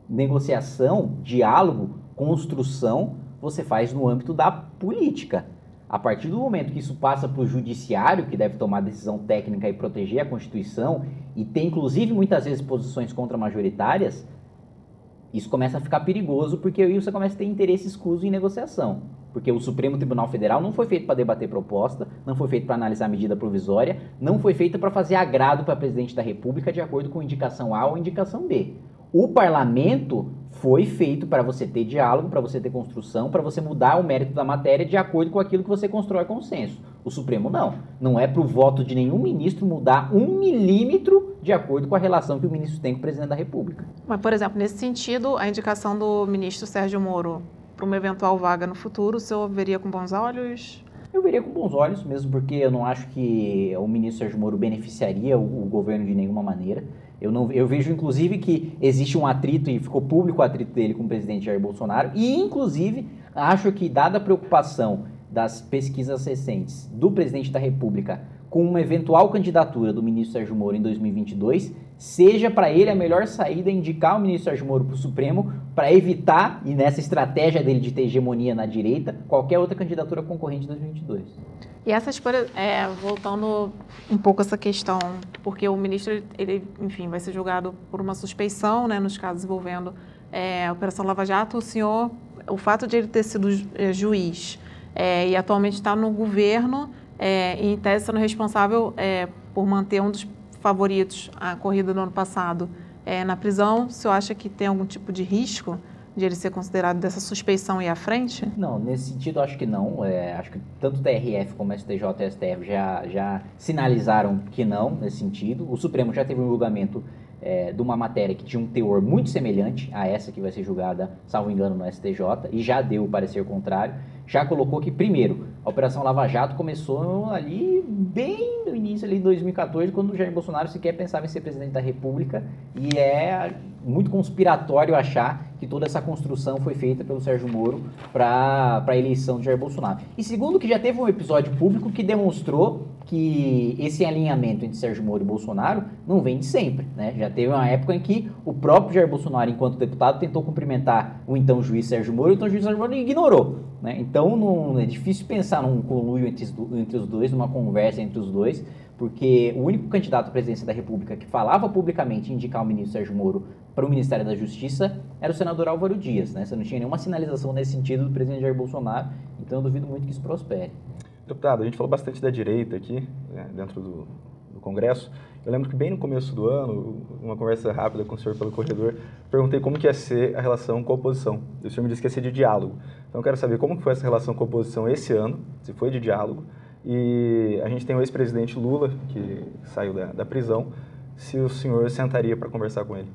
Negociação, diálogo, construção, você faz no âmbito da política. A partir do momento que isso passa para o judiciário, que deve tomar decisão técnica e proteger a Constituição, e tem inclusive muitas vezes posições contra-majoritárias, isso começa a ficar perigoso, porque aí você começa a ter interesse escuso em negociação. Porque o Supremo Tribunal Federal não foi feito para debater proposta, não foi feito para analisar medida provisória, não foi feito para fazer agrado para presidente da República de acordo com indicação A ou indicação B. O parlamento foi feito para você ter diálogo, para você ter construção, para você mudar o mérito da matéria de acordo com aquilo que você constrói consenso. O Supremo não. Não é para o voto de nenhum ministro mudar um milímetro de acordo com a relação que o ministro tem com o presidente da República. Mas, por exemplo, nesse sentido, a indicação do ministro Sérgio Moro para uma eventual vaga no futuro, o senhor veria com bons olhos? Eu veria com bons olhos, mesmo porque eu não acho que o ministro Sérgio Moro beneficiaria o, o governo de nenhuma maneira. Eu, não, eu vejo, inclusive, que existe um atrito, e ficou público o atrito dele com o presidente Jair Bolsonaro, e, inclusive, acho que, dada a preocupação das pesquisas recentes do presidente da República com uma eventual candidatura do ministro Sérgio Moro em 2022, seja para ele a melhor saída indicar o ministro Sérgio Moro para o Supremo para evitar, e nessa estratégia dele de ter hegemonia na direita, qualquer outra candidatura concorrente em 2022. E essa escolha, é, voltando um pouco essa questão, porque o ministro, ele, enfim, vai ser julgado por uma suspeição, né, nos casos envolvendo é, a Operação Lava Jato, o senhor, o fato de ele ter sido é, juiz é, e atualmente está no governo, é, em tese sendo responsável é, por manter um dos favoritos, a corrida do ano passado, é, na prisão, o senhor acha que tem algum tipo de risco de ele ser considerado dessa suspeição e à frente? Não, nesse sentido acho que não. É, acho que tanto o TRF como o STJ e o STF já, já sinalizaram que não nesse sentido. O Supremo já teve um julgamento é, de uma matéria que tinha um teor muito semelhante a essa que vai ser julgada, salvo engano, no STJ, e já deu o parecer contrário. Já colocou que, primeiro, a Operação Lava Jato começou ali bem no início, ali de 2014, quando o Jair Bolsonaro sequer pensava em ser presidente da República, e é muito conspiratório achar que toda essa construção foi feita pelo Sérgio Moro para a eleição de Jair Bolsonaro. E segundo, que já teve um episódio público que demonstrou que esse alinhamento entre Sérgio Moro e Bolsonaro não vem de sempre. Né? Já teve uma época em que o próprio Jair Bolsonaro, enquanto deputado, tentou cumprimentar o então juiz Sérgio Moro e o então juiz Sérgio Moro ignorou. Né? Então não, é difícil pensar num conluio entre, entre os dois, numa conversa entre os dois, porque o único candidato à presidência da República que falava publicamente indicar o ministro Sérgio Moro para o Ministério da Justiça era o senador Álvaro Dias. Né? Você não tinha nenhuma sinalização nesse sentido do presidente Jair Bolsonaro, então eu duvido muito que isso prospere. Deputado, a gente falou bastante da direita aqui, né, dentro do, do, Congresso. Eu lembro que bem no começo do ano, uma conversa rápida com o senhor pelo corredor, perguntei como que ia ser a relação com a oposição. E o senhor me disse que ia ser de diálogo. Então eu quero saber como que foi essa relação com a oposição esse ano, se foi de diálogo, e a gente tem o ex-presidente Lula, que saiu da, da, prisão, se o senhor sentaria para conversar com ele.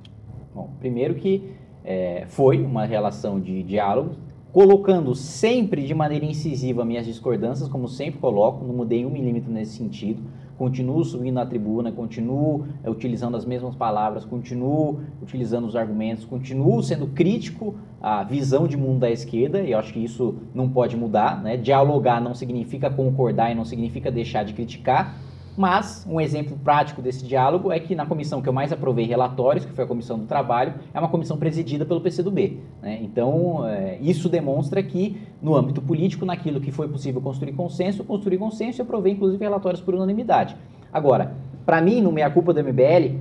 Bom, primeiro que é, foi uma relação de diálogo, colocando sempre de maneira incisiva minhas discordâncias, como sempre coloco, não mudei um milímetro nesse sentido. Continuo subindo na tribuna, continuo é, utilizando as mesmas palavras, continuo utilizando os argumentos, continuo sendo crítico à visão de mundo da esquerda, e eu acho que isso não pode mudar. Né? Dialogar não significa concordar e não significa deixar de criticar, mas um exemplo prático desse diálogo é que na comissão que eu mais aprovei relatórios, que foi a comissão do trabalho, é uma comissão presidida pelo PCdoB. Né? Então, é, isso demonstra que no âmbito político, naquilo que foi possível construir consenso, construir consenso e aprovei inclusive relatórios por unanimidade. Agora, para mim, no meia culpa do MBL,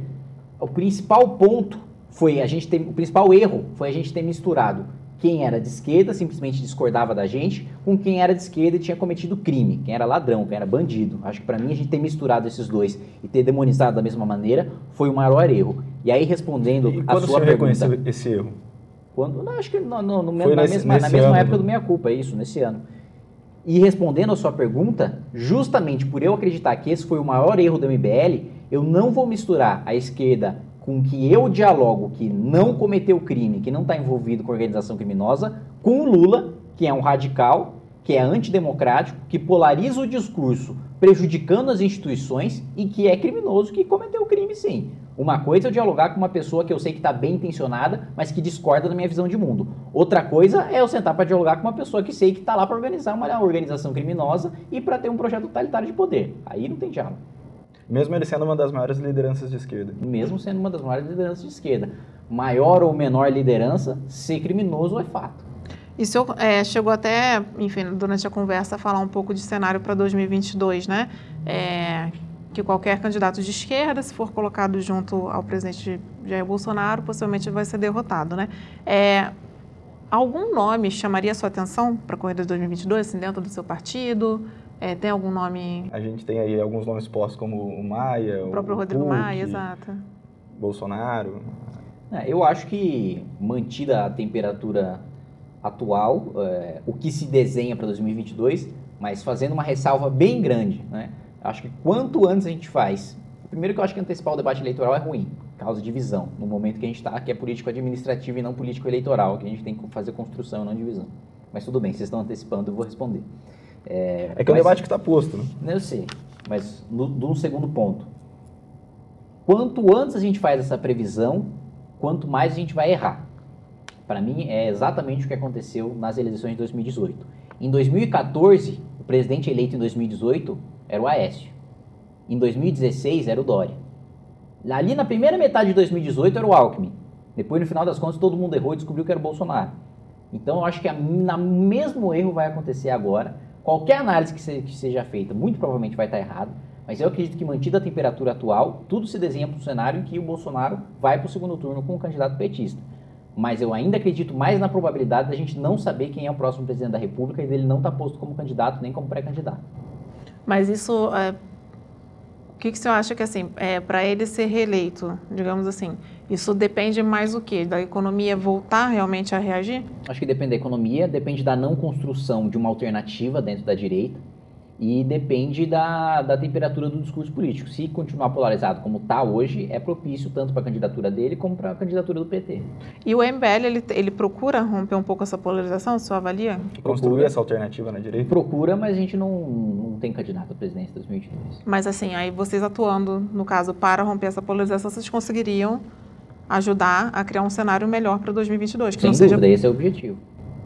o principal ponto foi a gente ter, o principal erro foi a gente ter misturado quem era de esquerda simplesmente discordava da gente, com quem era de esquerda e tinha cometido crime, quem era ladrão, quem era bandido. Acho que para mim a gente ter misturado esses dois e ter demonizado da mesma maneira foi o maior erro. E aí respondendo e a sua pergunta, esse erro? Quando, não, acho que no, no, no na, nesse, mesma, na mesma época do meia culpa, é isso, nesse ano. E respondendo a sua pergunta, justamente por eu acreditar que esse foi o maior erro do MBL, eu não vou misturar a esquerda com que eu dialogo que não cometeu crime, que não está envolvido com organização criminosa, com o Lula, que é um radical, que é antidemocrático, que polariza o discurso, prejudicando as instituições e que é criminoso, que cometeu crime sim. Uma coisa é eu dialogar com uma pessoa que eu sei que está bem intencionada, mas que discorda da minha visão de mundo. Outra coisa é eu sentar para dialogar com uma pessoa que sei que está lá para organizar uma organização criminosa e para ter um projeto totalitário de poder. Aí não tem diálogo. Mesmo ele sendo uma das maiores lideranças de esquerda. Mesmo sendo uma das maiores lideranças de esquerda. Maior ou menor liderança, ser criminoso é fato. E o senhor é, chegou até, enfim, durante a conversa, a falar um pouco de cenário para 2022, né? É, que qualquer candidato de esquerda, se for colocado junto ao presidente Jair Bolsonaro, possivelmente vai ser derrotado, né? É, algum nome chamaria a sua atenção para a corrida de 2022, assim, dentro do seu partido? É, tem algum nome? A gente tem aí alguns nomes postos como o Maia, o próprio o Rodrigo Puc, Maia, exato. Bolsonaro. É, eu acho que mantida a temperatura atual, é, o que se desenha para 2022, mas fazendo uma ressalva bem grande, né? Acho que quanto antes a gente faz, primeiro que eu acho que antecipar o debate eleitoral é ruim, causa divisão, no momento que a gente está, que é político administrativo e não político eleitoral, que a gente tem que fazer construção e não divisão. Mas tudo bem, vocês estão antecipando, eu vou responder. É, é que é um debate que está posto, né? Eu sei, mas no, no segundo ponto. Quanto antes a gente faz essa previsão, quanto mais a gente vai errar. Para mim, é exatamente o que aconteceu nas eleições de 2018. Em 2014, o presidente eleito em 2018 era o Aécio. Em 2016 era o Dória. Ali na primeira metade de 2018 era o Alckmin. Depois, no final das contas, todo mundo errou e descobriu que era o Bolsonaro. Então, eu acho que o mesmo erro vai acontecer agora. Qualquer análise que, se, que seja feita, muito provavelmente vai estar errado. Mas eu acredito que, mantida a temperatura atual, tudo se desenha para um cenário em que o Bolsonaro vai para o segundo turno com o candidato petista. Mas eu ainda acredito mais na probabilidade da gente não saber quem é o próximo presidente da República e dele não estar tá posto como candidato nem como pré-candidato. Mas isso, é, o que, que você acha que assim, é, para ele ser reeleito, digamos assim, isso depende mais o quê? Da economia voltar realmente a reagir? Acho que depende da economia, depende da não construção de uma alternativa dentro da direita e depende da, da temperatura do discurso político. Se continuar polarizado como está hoje, é propício tanto para a candidatura dele como para a candidatura do PT. E o MBL, ele, ele procura romper um pouco essa polarização, você avalia? Construir essa alternativa na direita? Procura, mas a gente não, não tem candidato à presidência em 2022. Mas assim, aí vocês atuando, no caso, para romper essa polarização, vocês conseguiriam ajudar a criar um cenário melhor para 2022? Que Sem não dúvida, seja... esse é o objetivo.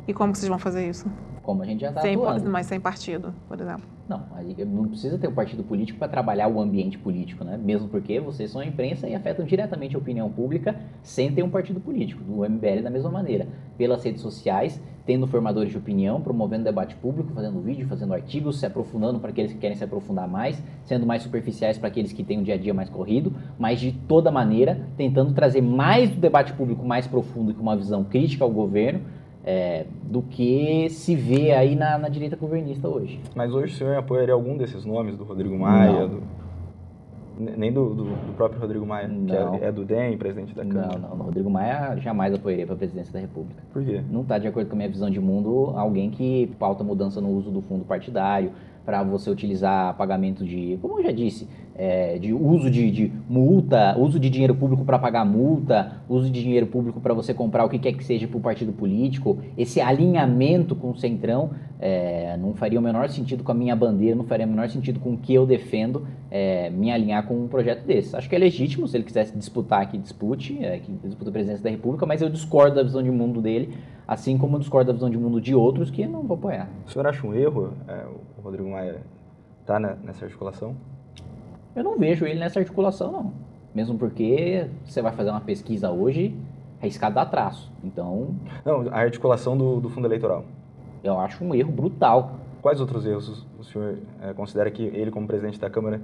E como vocês vão fazer isso? Como a gente já está atuando. Mas sem partido, por exemplo. Não, não precisa ter um partido político para trabalhar o ambiente político, né? Mesmo porque vocês são a imprensa e afetam diretamente a opinião pública sem ter um partido político. No MBL da mesma maneira. Pelas redes sociais, tendo formadores de opinião, promovendo debate público, fazendo vídeo, fazendo artigos, se aprofundando para aqueles que querem se aprofundar mais, sendo mais superficiais para aqueles que têm um dia a dia mais corrido, mas de toda maneira tentando trazer mais do debate público mais profundo com uma visão crítica ao governo é, do que se vê aí na, na, direita governista hoje. Mas hoje o senhor apoiaria algum desses nomes, do Rodrigo Maia, do, nem do, do, do, próprio Rodrigo Maia, não. que é, é, do DEM, presidente da Câmara? Não, não, Rodrigo Maia jamais apoiaria para a presidência da República. Por quê? Não está de acordo com a minha visão de mundo alguém que pauta mudança no uso do fundo partidário, para você utilizar pagamento de, como eu já disse, é, de uso de, de, multa, uso de dinheiro público para pagar multa, uso de dinheiro público para você comprar o que quer que seja para o partido político, esse alinhamento com o Centrão é, não faria o menor sentido com a minha bandeira, não faria o menor sentido com o que eu defendo é, me alinhar com um projeto desse. Acho que é legítimo, se ele quisesse disputar, que dispute, é, que disputa a presidência da República, mas eu discordo da visão de mundo dele, assim como eu discordo da visão de mundo de outros que não vou apoiar. O senhor acha um erro é, Rodrigo Maia está nessa articulação? Eu não vejo ele nessa articulação, não. Mesmo porque você vai fazer uma pesquisa hoje, arriscado dar traço. Então. Não, a articulação do, do fundo eleitoral. Eu acho um erro brutal. Quais outros erros o senhor é, considera que ele, como presidente da Câmara,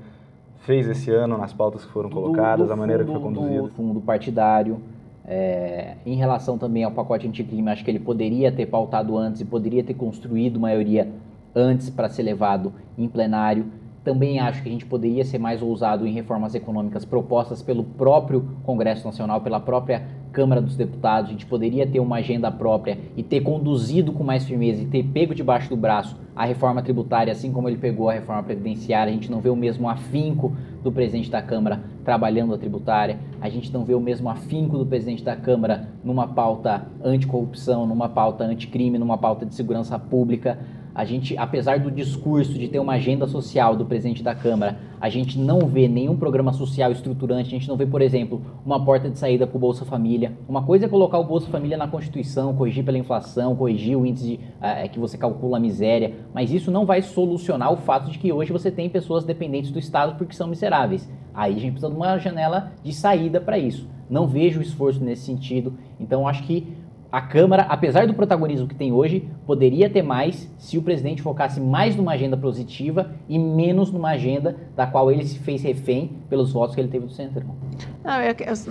fez esse ano nas pautas que foram colocadas, do, do a maneira fundo, que foi conduzida? Do fundo partidário. É, em relação também ao pacote anticrime, acho que ele poderia ter pautado antes e poderia ter construído maioria antes para ser levado em plenário. Também acho que a gente poderia ser mais ousado em reformas econômicas propostas pelo próprio Congresso Nacional, pela própria Câmara dos Deputados. A gente poderia ter uma agenda própria e ter conduzido com mais firmeza e ter pego debaixo do braço a reforma tributária, assim como ele pegou a reforma previdenciária. A gente não vê o mesmo afinco do presidente da Câmara trabalhando a tributária. A gente não vê o mesmo afinco do presidente da Câmara numa pauta anticorrupção, numa pauta anticrime, numa pauta de segurança pública a gente, apesar do discurso de ter uma agenda social do presidente da Câmara, a gente não vê nenhum programa social estruturante, a gente não vê, por exemplo, uma porta de saída para o Bolsa Família. Uma coisa é colocar o Bolsa Família na Constituição, corrigir pela inflação, corrigir o índice de, uh, que você calcula a miséria, mas isso não vai solucionar o fato de que hoje você tem pessoas dependentes do Estado porque são miseráveis. Aí a gente precisa de uma janela de saída para isso. Não vejo esforço nesse sentido, então acho que a Câmara, apesar do protagonismo que tem hoje, poderia ter mais se o presidente focasse mais numa agenda positiva e menos numa agenda da qual ele se fez refém pelos votos que ele teve do Centrão. Não,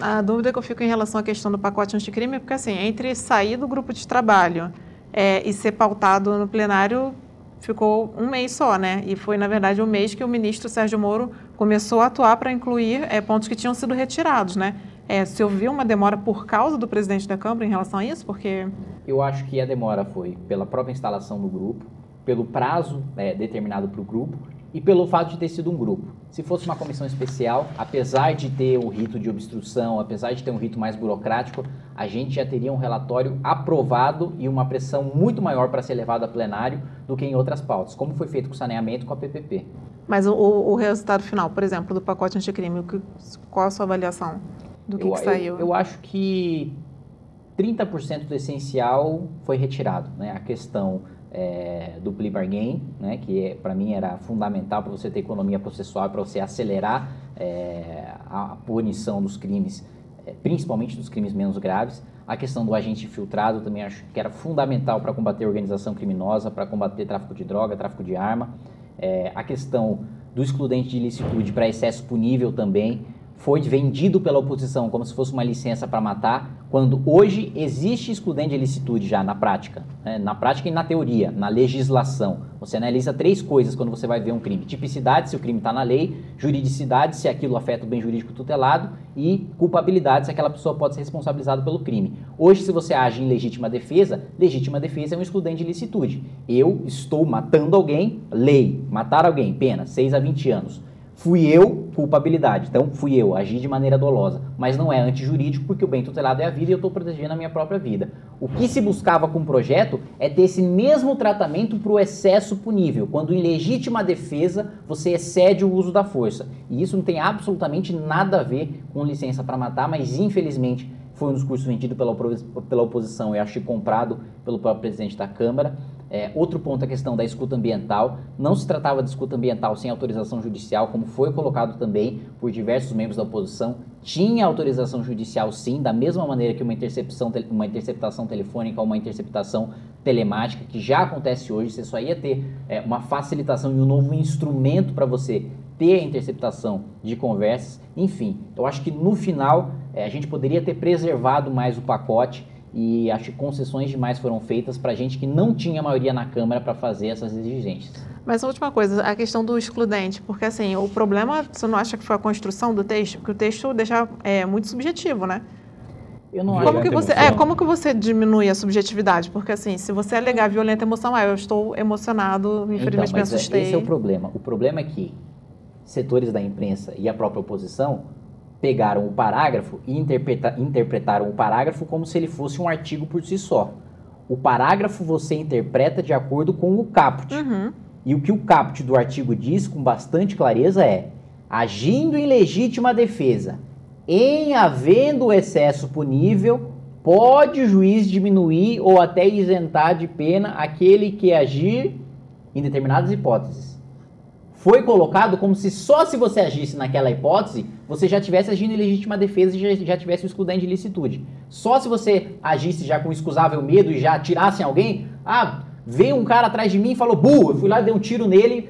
a dúvida que eu fico em relação à questão do pacote anticrime é porque, assim, entre sair do grupo de trabalho é, e ser pautado no plenário, ficou um mês só, né? E foi, na verdade, o um mês que o ministro Sérgio Moro começou a atuar para incluir é, pontos que tinham sido retirados, né? É, se ouviu uma demora por causa do presidente da Câmara em relação a isso? Porque. Eu acho que a demora foi pela própria instalação do grupo, pelo prazo é, determinado para o grupo e pelo fato de ter sido um grupo. Se fosse uma comissão especial, apesar de ter o rito de obstrução, apesar de ter um rito mais burocrático, a gente já teria um relatório aprovado e uma pressão muito maior para ser levado a plenário do que em outras pautas, como foi feito com o saneamento com a PPP. Mas o, o resultado final, por exemplo, do pacote anticrime, qual a sua avaliação? Do que, eu, que saiu? Eu, eu, acho que 30% do essencial foi retirado. Né? A questão é, do plea bargain, né, que é, para mim era fundamental para você ter economia processual, para você acelerar é, a punição dos crimes, é, principalmente dos crimes menos graves. A questão do agente infiltrado também acho que era fundamental para combater a organização criminosa, para combater tráfico de droga, tráfico de arma. A questão do excludente de ilicitude para excesso punível também foi vendido pela oposição como se fosse uma licença para matar, quando hoje existe excludente de ilicitude já na prática, né? na prática e na teoria, na legislação. Você analisa três coisas quando você vai ver um crime: tipicidade, se o crime está na lei, juridicidade, se aquilo afeta o bem jurídico tutelado, e culpabilidade, se aquela pessoa pode ser responsabilizada pelo crime. Hoje, se você age em legítima defesa, legítima defesa é um excludente de ilicitude. Eu estou matando alguém, lei, matar alguém, pena, 6 a 20 anos fui eu, culpabilidade. Então, fui eu, agi de maneira dolosa. Mas não é antijurídico, porque o bem tutelado é a vida e eu estou protegendo a minha própria vida. O que se buscava com o projeto é ter esse mesmo tratamento para o excesso punível, quando em legítima defesa você excede o uso da força. E isso não tem absolutamente nada a ver com licença para matar, mas infelizmente foi um discurso vendido pela, pela oposição e acho que comprado pelo próprio presidente da Câmara. É, outro ponto é a questão da escuta ambiental. Não se tratava de escuta ambiental sem autorização judicial, como foi colocado também por diversos membros da oposição. Tinha autorização judicial sim, da mesma maneira que uma, intercepção, uma interceptação telefônica ou uma interceptação telemática, que já acontece hoje. Você só ia ter é, uma facilitação e um novo instrumento para você ter a interceptação de conversas. Enfim, eu acho que no final é, a gente poderia ter preservado mais o pacote e acho que concessões demais foram feitas para gente que não tinha maioria na Câmara para fazer essas exigências. Mas a última coisa, a questão do excludente, porque assim, o problema, você não acha que foi a construção do texto? Porque o texto deixa é, muito subjetivo, né? Eu não como que você É, como que você diminui a subjetividade? Porque assim, se você alegar violenta emoção, ah, eu estou emocionado, infelizmente então, me é, assustei. Esse é o problema. O problema é que setores da imprensa e a própria oposição pegaram o parágrafo e interpreta, interpretaram o parágrafo como se ele fosse um artigo por si só. O parágrafo você interpreta de acordo com o caput. Uhum. E o que o caput do artigo diz com bastante clareza é: agindo em legítima defesa, em havendo excesso punível, pode o juiz diminuir ou até isentar de pena aquele que agir em determinadas hipóteses foi colocado como se só se você agisse naquela hipótese, você já tivesse agindo em legítima defesa e já, já tivesse o excludente de licitude. Só se você agisse já com excusável medo e já atirasse em alguém, ah, veio um cara atrás de mim e falou, burro, eu fui lá, dei um tiro nele,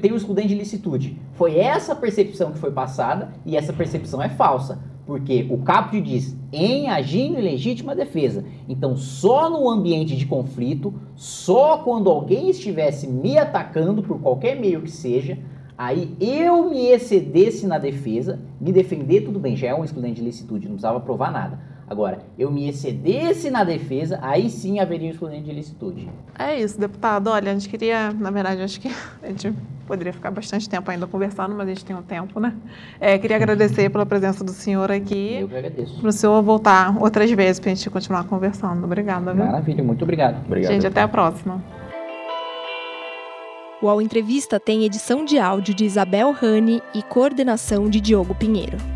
tem o excludente de licitude. Foi essa percepção que foi passada e essa percepção é falsa. Porque o caput diz em agindo em legítima defesa. Então, só no ambiente de conflito, só quando alguém estivesse me atacando por qualquer meio que seja, aí eu me excedesse na defesa, me defender, tudo bem, já é um excludente de licitude, não precisava provar nada. Agora, eu me excedesse na defesa, aí sim haveria um excludente de licitude. É isso, deputado. Olha, a gente queria, na verdade, acho que a gente poderia ficar bastante tempo ainda conversando, mas a gente tem um tempo, né? É, queria agradecer pela presença do senhor aqui. Eu que agradeço. Para o senhor voltar outras vezes para a gente continuar conversando. Obrigada, viu? Maravilha, muito obrigado. Obrigado. Gente, até a próxima. O All Entrevista tem edição de áudio de Isabel Rani e coordenação de Diogo Pinheiro.